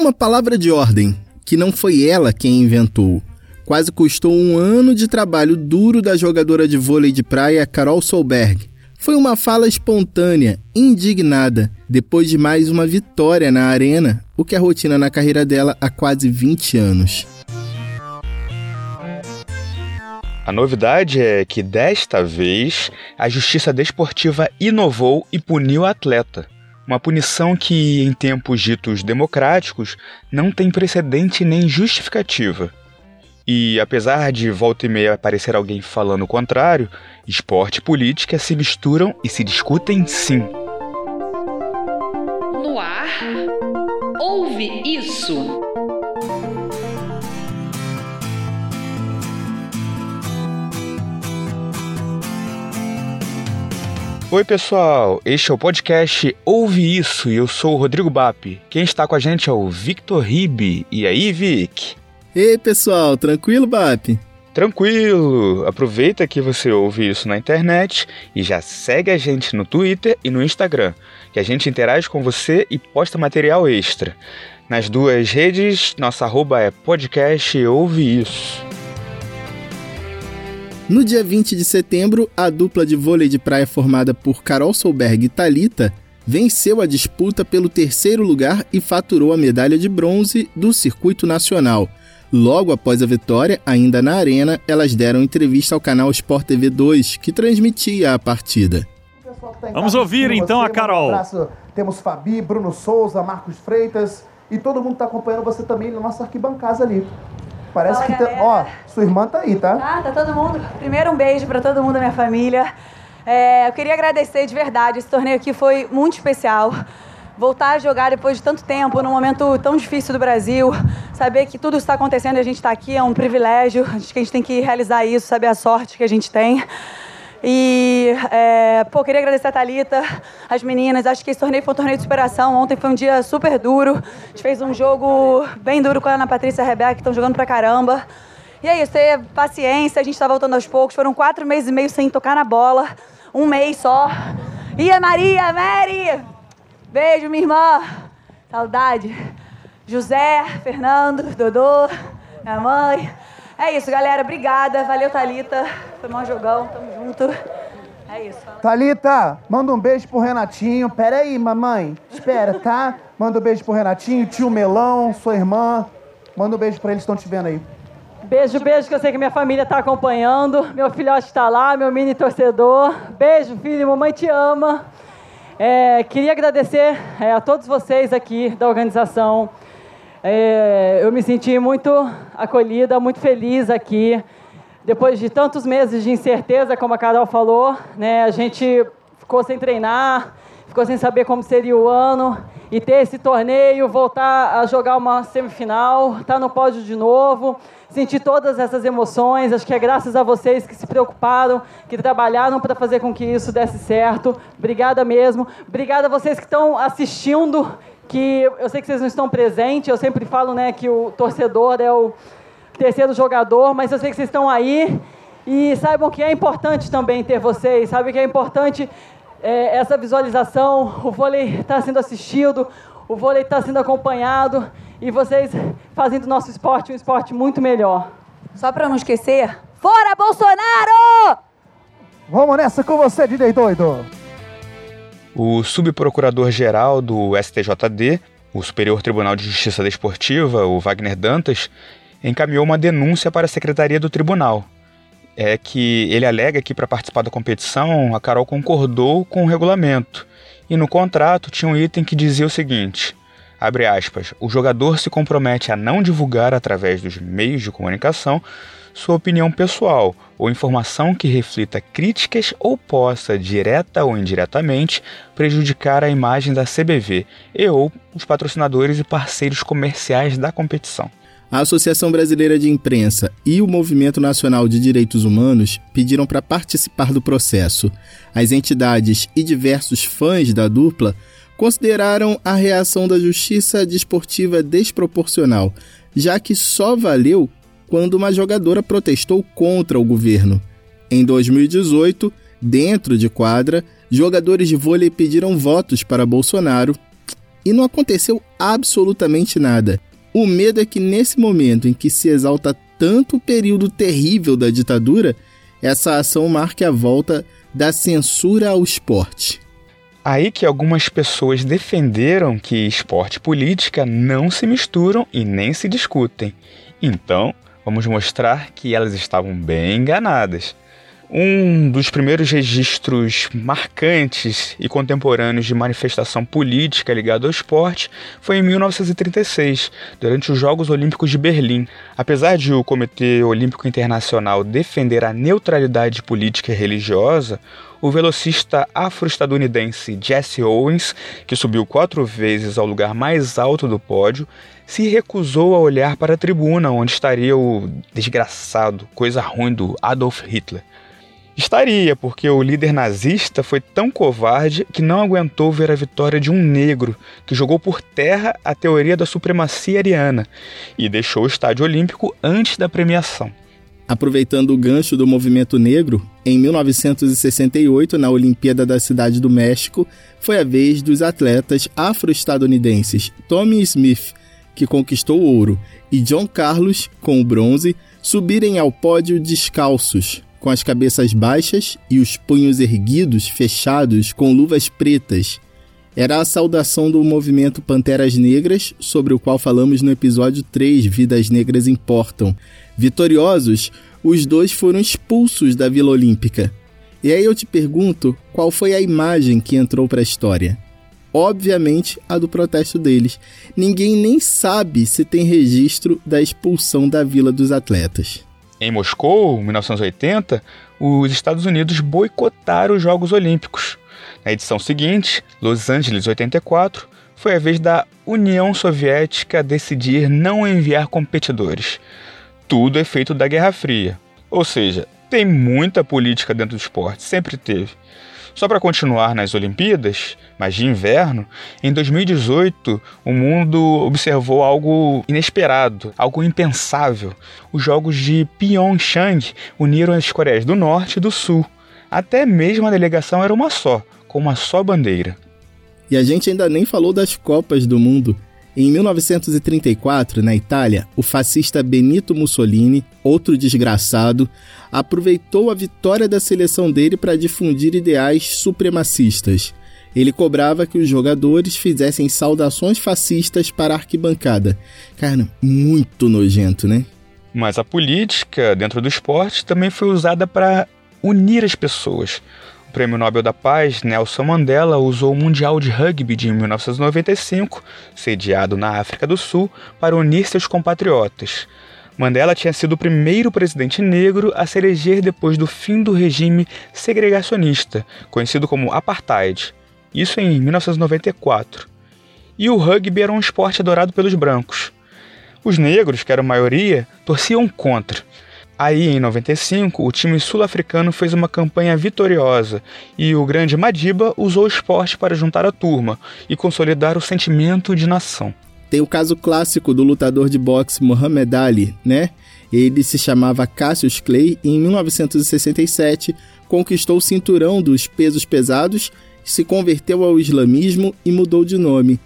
Uma palavra de ordem, que não foi ela quem inventou. Quase custou um ano de trabalho duro da jogadora de vôlei de praia Carol Solberg. Foi uma fala espontânea, indignada, depois de mais uma vitória na arena, o que é rotina na carreira dela há quase 20 anos. A novidade é que desta vez a Justiça Desportiva inovou e puniu o atleta. Uma punição que, em tempos ditos democráticos, não tem precedente nem justificativa. E apesar de volta e meia aparecer alguém falando o contrário, esporte e política se misturam e se discutem sim. No ar, ouve isso. Oi, pessoal. Este é o podcast Ouve Isso e eu sou o Rodrigo Bap. Quem está com a gente é o Victor Ribe. E aí, Vic? Ei, pessoal, tranquilo, Bap? Tranquilo! Aproveita que você ouve isso na internet e já segue a gente no Twitter e no Instagram, que a gente interage com você e posta material extra. Nas duas redes, nossa arroba é podcast Ouve Isso. No dia 20 de setembro, a dupla de vôlei de praia formada por Carol Solberg e Talita venceu a disputa pelo terceiro lugar e faturou a medalha de bronze do circuito nacional. Logo após a vitória, ainda na arena, elas deram entrevista ao canal Sport TV 2, que transmitia a partida. Vamos ouvir então a Carol. Um Temos Fabi, Bruno Souza, Marcos Freitas e todo mundo está acompanhando você também na nossa arquibancada ali. Parece Fala, que. Tá... Ó, sua irmã tá aí, tá? Ah, tá todo mundo. Primeiro, um beijo para todo mundo da minha família. É, eu queria agradecer de verdade. Esse torneio aqui foi muito especial. Voltar a jogar depois de tanto tempo, num momento tão difícil do Brasil, saber que tudo está acontecendo e a gente está aqui é um privilégio. Acho que a gente tem que realizar isso, saber a sorte que a gente tem. E, é, pô, queria agradecer a Thalita, as meninas. Acho que esse torneio foi um torneio de superação. Ontem foi um dia super duro. A gente fez um jogo bem duro com a Ana Patrícia e a Rebeca, que estão jogando pra caramba. E é isso, ter paciência. A gente tá voltando aos poucos. Foram quatro meses e meio sem tocar na bola. Um mês só. E a Maria, Mary! Beijo, minha irmã. Saudade. José, Fernando, Dodô, minha mãe. É isso, galera. Obrigada. Valeu, Thalita. Foi um jogão. Tamo junto. É isso. Thalita, manda um beijo pro Renatinho. Pera aí, mamãe. Espera, tá? Manda um beijo pro Renatinho, tio Melão, sua irmã. Manda um beijo pra eles que estão te vendo aí. Beijo, beijo, que eu sei que minha família tá acompanhando. Meu filhote está lá, meu mini torcedor. Beijo, filho, mamãe te ama. É, queria agradecer é, a todos vocês aqui da organização. É, eu me senti muito acolhida, muito feliz aqui. Depois de tantos meses de incerteza, como a Carol falou, né, a gente ficou sem treinar, ficou sem saber como seria o ano. E ter esse torneio, voltar a jogar uma semifinal, estar tá no pódio de novo, sentir todas essas emoções. Acho que é graças a vocês que se preocuparam, que trabalharam para fazer com que isso desse certo. Obrigada mesmo. Obrigada a vocês que estão assistindo que eu sei que vocês não estão presentes, eu sempre falo né, que o torcedor é o terceiro jogador, mas eu sei que vocês estão aí e saibam que é importante também ter vocês, sabe que é importante é, essa visualização, o vôlei está sendo assistido, o vôlei está sendo acompanhado e vocês fazendo do nosso esporte um esporte muito melhor. Só para não esquecer, fora Bolsonaro! Vamos nessa com você, DJ Doido! O subprocurador-geral do STJD, o Superior Tribunal de Justiça Desportiva, o Wagner Dantas, encaminhou uma denúncia para a secretaria do tribunal. É que ele alega que para participar da competição a Carol concordou com o regulamento e no contrato tinha um item que dizia o seguinte: abre aspas, o jogador se compromete a não divulgar através dos meios de comunicação sua opinião pessoal ou informação que reflita críticas ou possa, direta ou indiretamente, prejudicar a imagem da CBV e ou os patrocinadores e parceiros comerciais da competição. A Associação Brasileira de Imprensa e o Movimento Nacional de Direitos Humanos pediram para participar do processo. As entidades e diversos fãs da dupla consideraram a reação da justiça desportiva desproporcional, já que só valeu quando uma jogadora protestou contra o governo. Em 2018, dentro de quadra, jogadores de vôlei pediram votos para Bolsonaro e não aconteceu absolutamente nada. O medo é que nesse momento em que se exalta tanto o período terrível da ditadura, essa ação marque a volta da censura ao esporte. Aí que algumas pessoas defenderam que esporte e política não se misturam e nem se discutem. Então, vamos mostrar que elas estavam bem enganadas. Um dos primeiros registros marcantes e contemporâneos de manifestação política ligada ao esporte foi em 1936, durante os Jogos Olímpicos de Berlim. Apesar de o Comitê Olímpico Internacional defender a neutralidade política e religiosa, o velocista afro-estadunidense Jesse Owens, que subiu quatro vezes ao lugar mais alto do pódio, se recusou a olhar para a tribuna onde estaria o desgraçado, coisa ruim do Adolf Hitler. Estaria, porque o líder nazista foi tão covarde que não aguentou ver a vitória de um negro, que jogou por terra a teoria da supremacia ariana e deixou o Estádio Olímpico antes da premiação. Aproveitando o gancho do movimento negro, em 1968, na Olimpíada da Cidade do México, foi a vez dos atletas afro-estadunidenses Tommy Smith, que conquistou o ouro, e John Carlos, com o bronze, subirem ao pódio descalços, com as cabeças baixas e os punhos erguidos, fechados, com luvas pretas. Era a saudação do movimento Panteras Negras, sobre o qual falamos no episódio 3, Vidas Negras Importam. Vitoriosos, os dois foram expulsos da Vila Olímpica. E aí eu te pergunto, qual foi a imagem que entrou para a história? Obviamente, a do protesto deles. Ninguém nem sabe se tem registro da expulsão da Vila dos Atletas. Em Moscou, 1980, os Estados Unidos boicotaram os Jogos Olímpicos. Na edição seguinte, Los Angeles 84, foi a vez da União Soviética decidir não enviar competidores. Tudo é feito da Guerra Fria. Ou seja, tem muita política dentro do esporte, sempre teve. Só para continuar nas Olimpíadas, mas de inverno, em 2018 o mundo observou algo inesperado, algo impensável. Os Jogos de Pyeongchang uniram as Coreias do Norte e do Sul. Até mesmo a delegação era uma só, com uma só bandeira. E a gente ainda nem falou das Copas do Mundo. Em 1934, na Itália, o fascista Benito Mussolini, outro desgraçado, aproveitou a vitória da seleção dele para difundir ideais supremacistas. Ele cobrava que os jogadores fizessem saudações fascistas para a arquibancada. Cara, muito nojento, né? Mas a política dentro do esporte também foi usada para unir as pessoas. O Prêmio Nobel da Paz, Nelson Mandela, usou o Mundial de Rugby de 1995, sediado na África do Sul, para unir seus compatriotas. Mandela tinha sido o primeiro presidente negro a se eleger depois do fim do regime segregacionista, conhecido como apartheid. Isso em 1994. E o rugby era um esporte adorado pelos brancos. Os negros, que eram maioria, torciam contra. Aí, em 95, o time sul-africano fez uma campanha vitoriosa e o grande Madiba usou o esporte para juntar a turma e consolidar o sentimento de nação. Tem o caso clássico do lutador de boxe Muhammad Ali, né? Ele se chamava Cassius Clay e em 1967 conquistou o cinturão dos pesos pesados, se converteu ao islamismo e mudou de nome.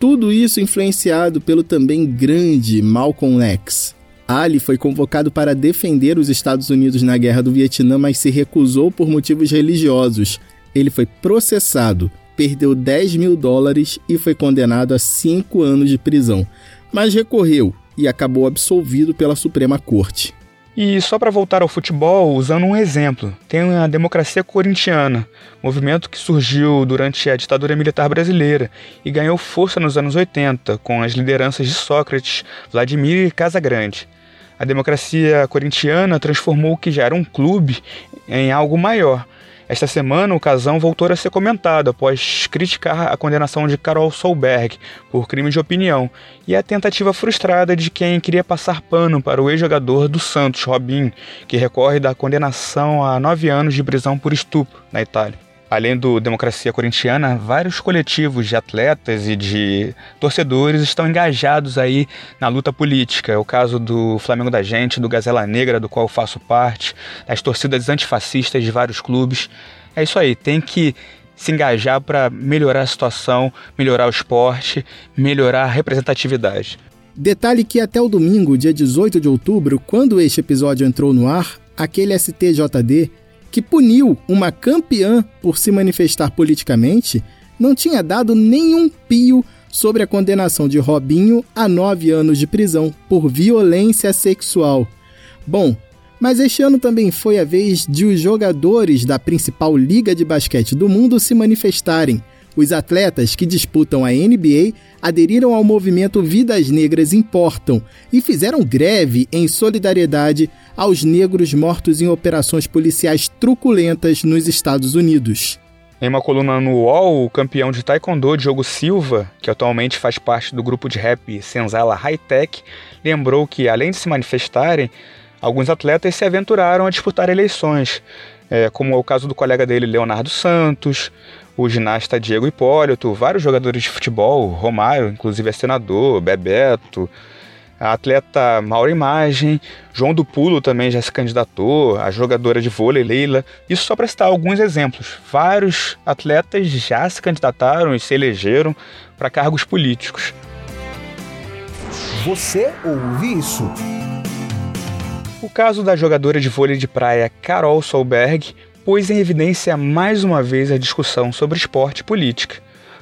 Tudo isso influenciado pelo também grande Malcolm X. Ali foi convocado para defender os Estados Unidos na Guerra do Vietnã, mas se recusou por motivos religiosos. Ele foi processado, perdeu 10 mil dólares e foi condenado a cinco anos de prisão, mas recorreu e acabou absolvido pela Suprema Corte. E só para voltar ao futebol, usando um exemplo, tem a democracia corintiana, movimento que surgiu durante a ditadura militar brasileira e ganhou força nos anos 80 com as lideranças de Sócrates, Vladimir e Casagrande. A democracia corintiana transformou o que já era um clube em algo maior. Esta semana, o casão voltou a ser comentado após criticar a condenação de Carol Solberg por crime de opinião e a tentativa frustrada de quem queria passar pano para o ex-jogador do Santos, Robin, que recorre da condenação a nove anos de prisão por estupro na Itália. Além do Democracia Corintiana, vários coletivos de atletas e de torcedores estão engajados aí na luta política. É o caso do Flamengo da Gente, do Gazela Negra, do qual eu faço parte, das torcidas antifascistas de vários clubes. É isso aí, tem que se engajar para melhorar a situação, melhorar o esporte, melhorar a representatividade. Detalhe que até o domingo, dia 18 de outubro, quando este episódio entrou no ar, aquele STJD que puniu uma campeã por se manifestar politicamente não tinha dado nenhum pio sobre a condenação de Robinho a nove anos de prisão por violência sexual. Bom, mas este ano também foi a vez de os jogadores da principal liga de basquete do mundo se manifestarem. Os atletas que disputam a NBA aderiram ao movimento Vidas Negras Importam e fizeram greve em solidariedade aos negros mortos em operações policiais truculentas nos Estados Unidos. Em uma coluna no UOL, o campeão de taekwondo Diogo Silva, que atualmente faz parte do grupo de rap Senzala High Tech, lembrou que, além de se manifestarem, alguns atletas se aventuraram a disputar eleições, é, como é o caso do colega dele Leonardo Santos, o ginasta Diego Hipólito, vários jogadores de futebol, Romário, inclusive é senador, Bebeto, a atleta Mauro Imagem, João do Pulo também já se candidatou, a jogadora de vôlei Leila. Isso só para citar alguns exemplos. Vários atletas já se candidataram e se elegeram para cargos políticos. Você ouve isso? O caso da jogadora de vôlei de praia Carol Solberg pôs em evidência mais uma vez a discussão sobre esporte e política.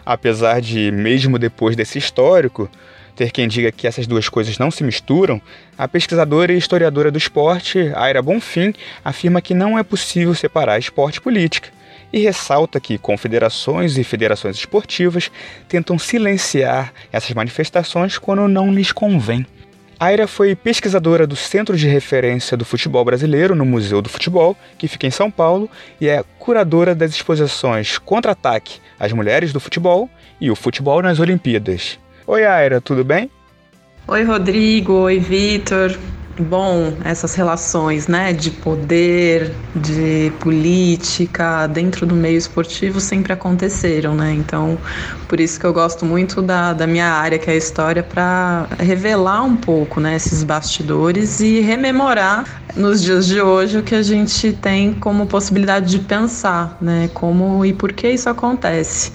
Apesar de, mesmo depois desse histórico, ter quem diga que essas duas coisas não se misturam, a pesquisadora e historiadora do esporte, Aira Bonfim, afirma que não é possível separar esporte e política e ressalta que confederações e federações esportivas tentam silenciar essas manifestações quando não lhes convém. Aira foi pesquisadora do Centro de Referência do Futebol Brasileiro no Museu do Futebol, que fica em São Paulo, e é curadora das exposições Contra-ataque, As Mulheres do Futebol e o Futebol nas Olimpíadas. Oi, Aira, tudo bem? Oi, Rodrigo. Oi, Vitor bom essas relações né, de poder, de política dentro do meio esportivo sempre aconteceram, né? Então, por isso que eu gosto muito da, da minha área, que é a história, para revelar um pouco né, esses bastidores e rememorar nos dias de hoje o que a gente tem como possibilidade de pensar, né? Como e por que isso acontece.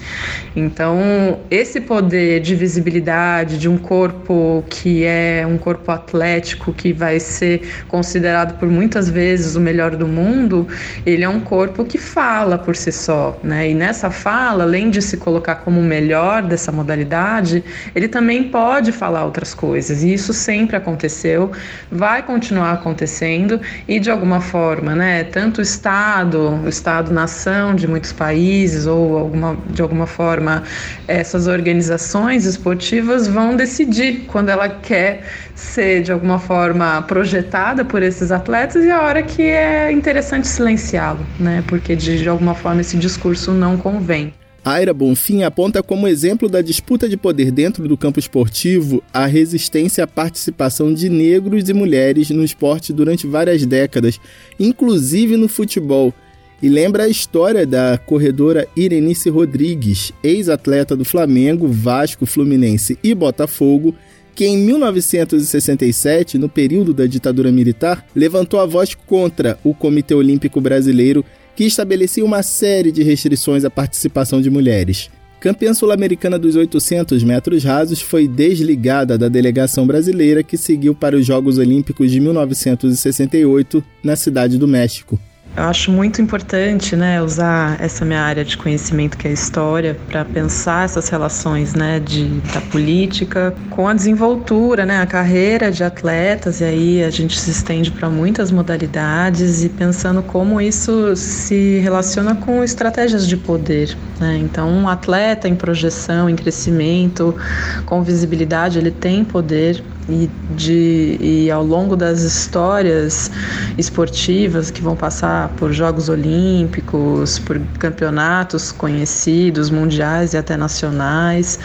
Então, esse poder de visibilidade de um corpo que é um corpo atlético que vai ser considerado por muitas vezes o melhor do mundo, ele é um corpo que fala por si só, né? E nessa fala, além de se colocar como o melhor dessa modalidade, ele também pode falar outras coisas. E isso sempre aconteceu, vai continuar acontecendo e de alguma forma, né, tanto o Estado, o Estado-nação de muitos países ou alguma, de alguma forma essas organizações esportivas vão decidir quando ela quer ser de alguma forma projetada por esses atletas e a hora que é interessante silenciá-lo, né, porque de, de alguma forma esse discurso não convém. Aira Bonfim aponta como exemplo da disputa de poder dentro do campo esportivo a resistência à participação de negros e mulheres no esporte durante várias décadas, inclusive no futebol. E lembra a história da corredora Irenice Rodrigues, ex-atleta do Flamengo, Vasco, Fluminense e Botafogo, que em 1967, no período da ditadura militar, levantou a voz contra o Comitê Olímpico Brasileiro que estabelecia uma série de restrições à participação de mulheres. Campeã sul-americana dos 800 metros rasos foi desligada da delegação brasileira que seguiu para os Jogos Olímpicos de 1968 na Cidade do México. Eu acho muito importante, né, usar essa minha área de conhecimento que é a história para pensar essas relações, né, de da política com a desenvoltura, né, a carreira de atletas e aí a gente se estende para muitas modalidades e pensando como isso se relaciona com estratégias de poder, né? Então, um atleta em projeção, em crescimento, com visibilidade, ele tem poder e, de, e ao longo das histórias esportivas que vão passar por Jogos Olímpicos, por campeonatos conhecidos, mundiais e até nacionais,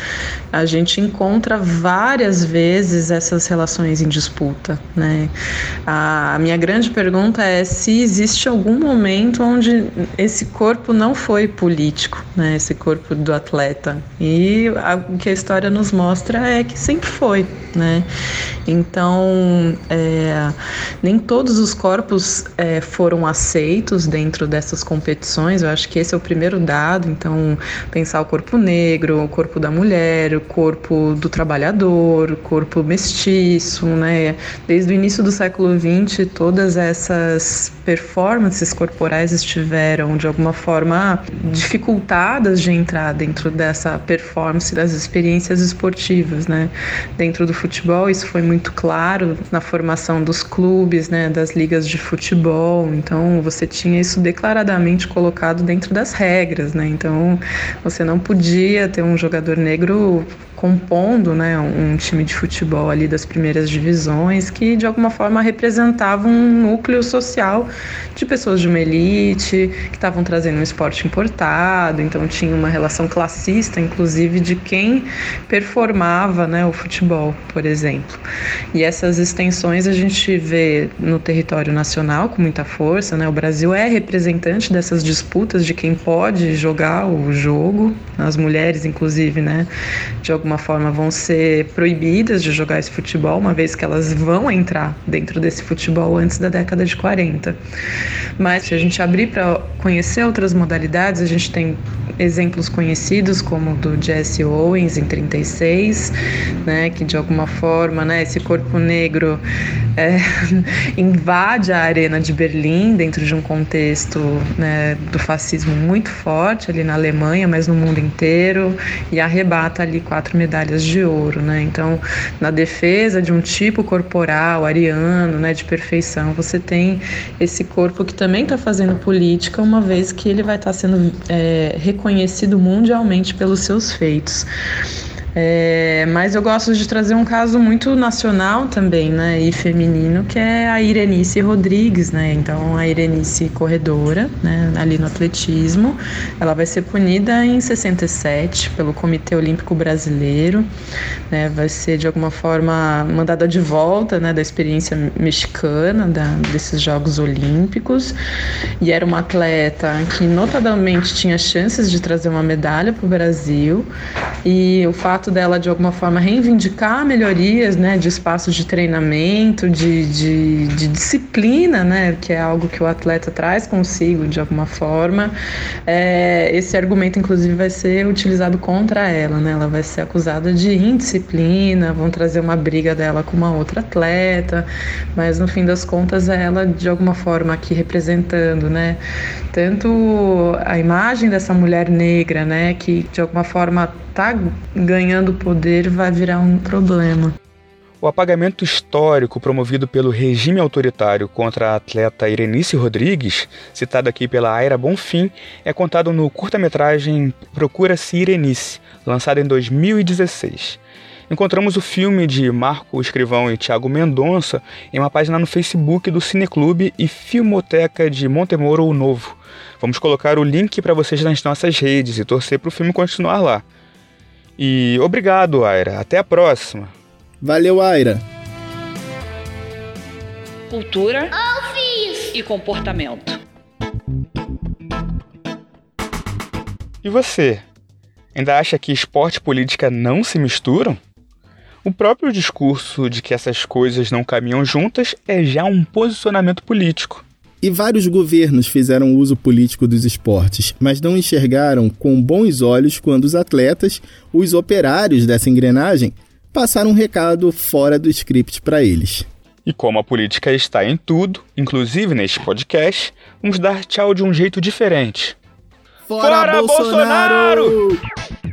a gente encontra várias vezes essas relações em disputa. Né? A minha grande pergunta é se existe algum momento onde esse corpo não foi político, né? esse corpo do atleta. E a, o que a história nos mostra é que sempre foi. Né? Então, é, nem todos os corpos é, foram aceitos dentro dessas competições. Eu acho que esse é o primeiro dado. Então, pensar o corpo negro, o corpo da mulher, o corpo do trabalhador, o corpo mestiço, né? Desde o início do século XX, todas essas performances corporais estiveram de alguma forma dificultadas de entrar dentro dessa performance das experiências esportivas, né? Dentro do futebol, isso foi muito claro na formação dos clubes, né, das ligas de futebol. Então, você tinha isso declaradamente colocado dentro das regras, né? Então, você não podia ter um jogador negro compondo né, um time de futebol ali das primeiras divisões que de alguma forma representava um núcleo social de pessoas de uma elite que estavam trazendo um esporte importado, então tinha uma relação classista, inclusive, de quem performava né, o futebol, por exemplo. E essas extensões a gente vê no território nacional com muita força, né? O Brasil é representante dessas disputas de quem pode jogar o jogo, as mulheres, inclusive, né? De alguma alguma forma vão ser proibidas de jogar esse futebol, uma vez que elas vão entrar dentro desse futebol antes da década de 40. Mas se a gente abrir para conhecer outras modalidades, a gente tem exemplos conhecidos como o do Jesse Owens em 36, né, que de alguma forma, né, esse corpo negro é, invade a arena de Berlim dentro de um contexto né, do fascismo muito forte ali na Alemanha, mas no mundo inteiro e arrebata ali quatro medalhas de ouro, né? Então, na defesa de um tipo corporal ariano, né, de perfeição, você tem esse corpo que também está fazendo política, uma vez que ele vai estar tá sendo é, reconhecido mundialmente pelos seus feitos. É, mas eu gosto de trazer um caso muito nacional também, né, e feminino, que é a Irenice Rodrigues, né, então a Irenice corredora, né, ali no atletismo, ela vai ser punida em 67 pelo Comitê Olímpico Brasileiro, né, vai ser de alguma forma mandada de volta, né, da experiência mexicana da, desses Jogos Olímpicos, e era uma atleta que notadamente tinha chances de trazer uma medalha para o Brasil, e o fato fato dela, de alguma forma, reivindicar melhorias né, de espaços de treinamento, de, de, de, disciplina, né, que é algo que o atleta traz consigo, de alguma forma, é, esse argumento, inclusive, vai ser utilizado contra ela. Né, ela vai ser acusada de indisciplina, vão trazer uma briga dela com uma outra atleta, mas no fim das contas, é ela, de alguma forma, aqui representando, né, tanto a imagem dessa mulher negra, né, que de alguma forma está ganhando poder vai virar um problema. O apagamento histórico promovido pelo regime autoritário contra a atleta Irenice Rodrigues, citado aqui pela Aira Bonfim, é contado no curta-metragem Procura-se Irenice, lançado em 2016. Encontramos o filme de Marco Escrivão e Tiago Mendonça em uma página no Facebook do Cineclube e Filmoteca de Montemoro Novo. Vamos colocar o link para vocês nas nossas redes e torcer para o filme continuar lá. E obrigado, Aira. Até a próxima. Valeu, Aira. Cultura e comportamento. E você? Ainda acha que esporte e política não se misturam? O próprio discurso de que essas coisas não caminham juntas é já um posicionamento político. E vários governos fizeram uso político dos esportes, mas não enxergaram com bons olhos quando os atletas, os operários dessa engrenagem, passaram um recado fora do script para eles. E como a política está em tudo, inclusive neste podcast, vamos dar tchau de um jeito diferente. Fora, Fora Bolsonaro! Bolsonaro!